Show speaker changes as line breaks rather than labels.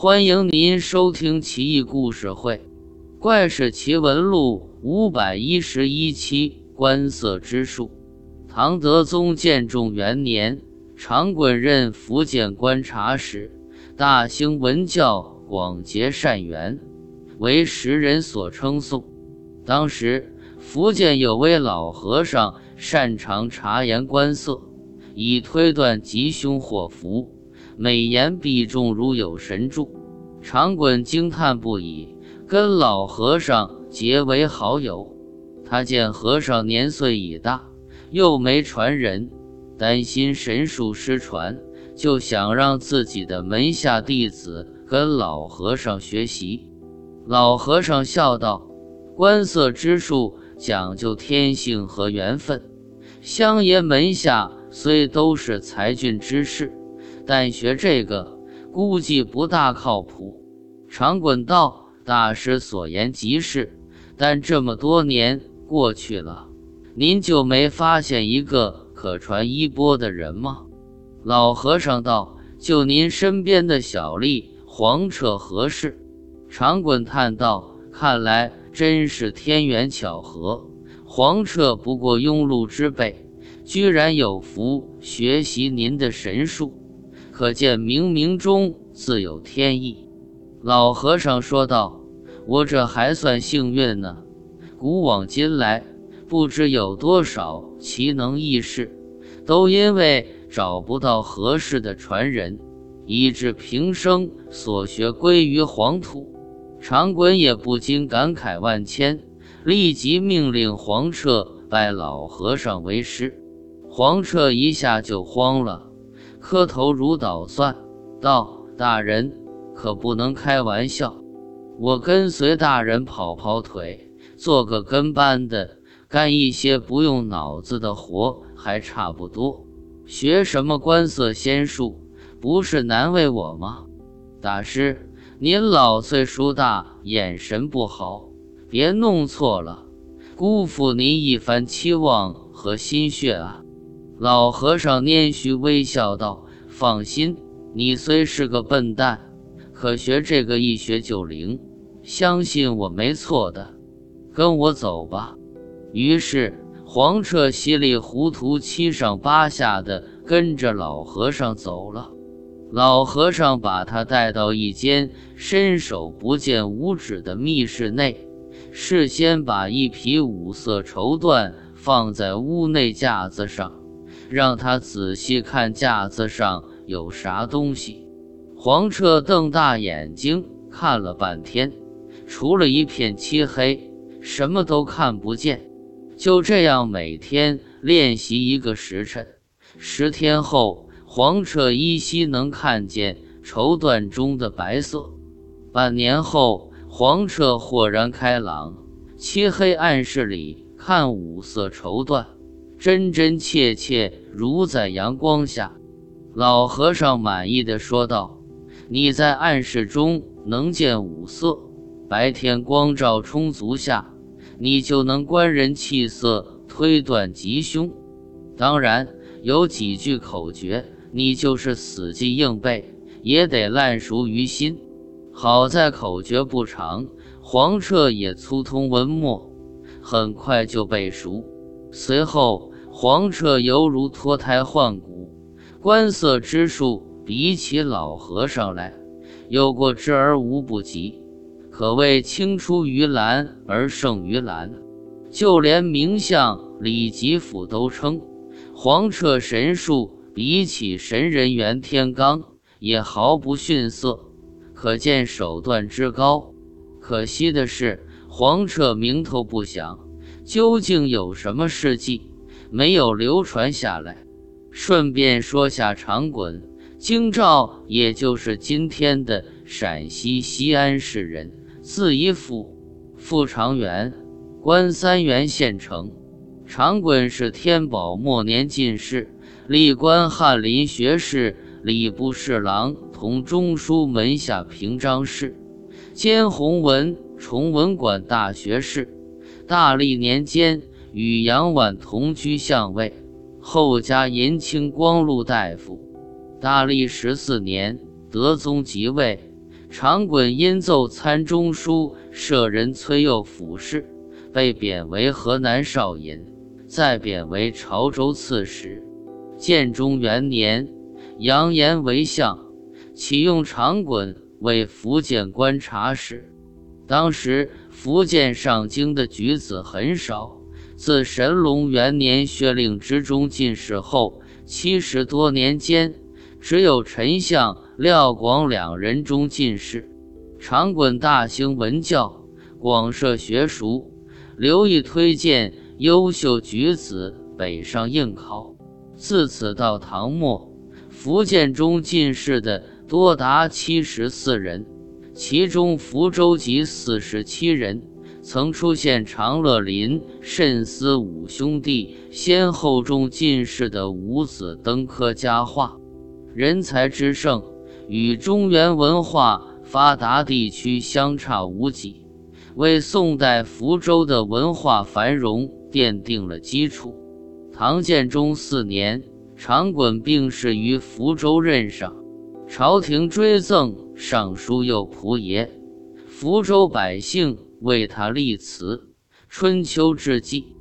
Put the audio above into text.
欢迎您收听《奇异故事会·怪事奇闻录》五百一十一期。观色之术。唐德宗建中元年，长衮任福建观察使，大兴文教，广结善缘，为时人所称颂。当时福建有位老和尚，擅长察言观色，以推断吉凶祸福，美言必中，如有神助。长衮惊叹不已，跟老和尚结为好友。他见和尚年岁已大，又没传人，担心神术失传，就想让自己的门下弟子跟老和尚学习。老和尚笑道：“观色之术讲究天性和缘分，乡爷门下虽都是才俊之士，但学这个估计不大靠谱。”长滚道：“大师所言极是，但这么多年。”过去了，您就没发现一个可传衣钵的人吗？老和尚道：“就您身边的小吏黄彻合适。”长滚叹道：“看来真是天缘巧合。黄彻不过庸碌之辈，居然有福学习您的神术，可见冥冥中自有天意。”老和尚说道：“我这还算幸运呢。”古往今来，不知有多少奇能异士，都因为找不到合适的传人，以致平生所学归于黄土。长衮也不禁感慨万千，立即命令黄彻拜老和尚为师。黄彻一下就慌了，磕头如捣蒜，道：“大人可不能开玩笑，我跟随大人跑跑腿。”做个跟班的，干一些不用脑子的活还差不多。学什么观色仙术，不是难为我吗？大师，您老岁数大，眼神不好，别弄错了，辜负您一番期望和心血啊！老和尚拈须微笑道：“放心，你虽是个笨蛋，可学这个一学就灵，相信我没错的。”跟我走吧。于是黄彻稀里糊涂、七上八下的跟着老和尚走了。老和尚把他带到一间伸手不见五指的密室内，事先把一匹五色绸缎放在屋内架子上，让他仔细看架子上有啥东西。黄彻瞪大眼睛看了半天，除了一片漆黑。什么都看不见，就这样每天练习一个时辰。十天后，黄彻依稀能看见绸缎中的白色。半年后，黄彻豁然开朗，漆黑暗室里看五色绸缎，真真切切如在阳光下。老和尚满意的说道：“你在暗室中能见五色。”白天光照充足下，你就能观人气色，推断吉凶。当然，有几句口诀，你就是死记硬背，也得烂熟于心。好在口诀不长，黄彻也粗通文墨，很快就背熟。随后，黄彻犹如脱胎换骨，观色之术比起老和尚来，有过之而无不及。可谓青出于蓝而胜于蓝，就连名相李吉甫都称黄彻神术比起神人袁天罡也毫不逊色，可见手段之高。可惜的是，黄彻名头不响，究竟有什么事迹没有流传下来？顺便说下长滚，京兆也就是今天的陕西西安市人。字一甫，父长元，官三原县丞。长衮是天宝末年进士，历官翰林学士、礼部侍郎，同中书门下平章事，兼弘文崇文馆大学士。大历年间与杨婉同居相位，后加银青光禄大夫。大历十四年，德宗即位。长衮因奏参中书舍人崔佑府事，被贬为河南少尹，再贬为潮州刺史。建中元年，杨延为相，启用长衮为福建观察使。当时福建上京的举子很少。自神龙元年薛令之中进士后，七十多年间，只有丞相廖广两人中进士。长衮大兴文教，广设学塾，刘毅推荐优秀举子北上应考。自此到唐末，福建中进士的多达七十四人，其中福州籍四十七人。曾出现长乐林、慎思五兄弟先后中进士的五子登科佳话，人才之盛与中原文化发达地区相差无几，为宋代福州的文化繁荣奠定了基础。唐建中四年，长衮病逝于福州任上，朝廷追赠尚书右仆爷，福州百姓。为他立祠，春秋之际。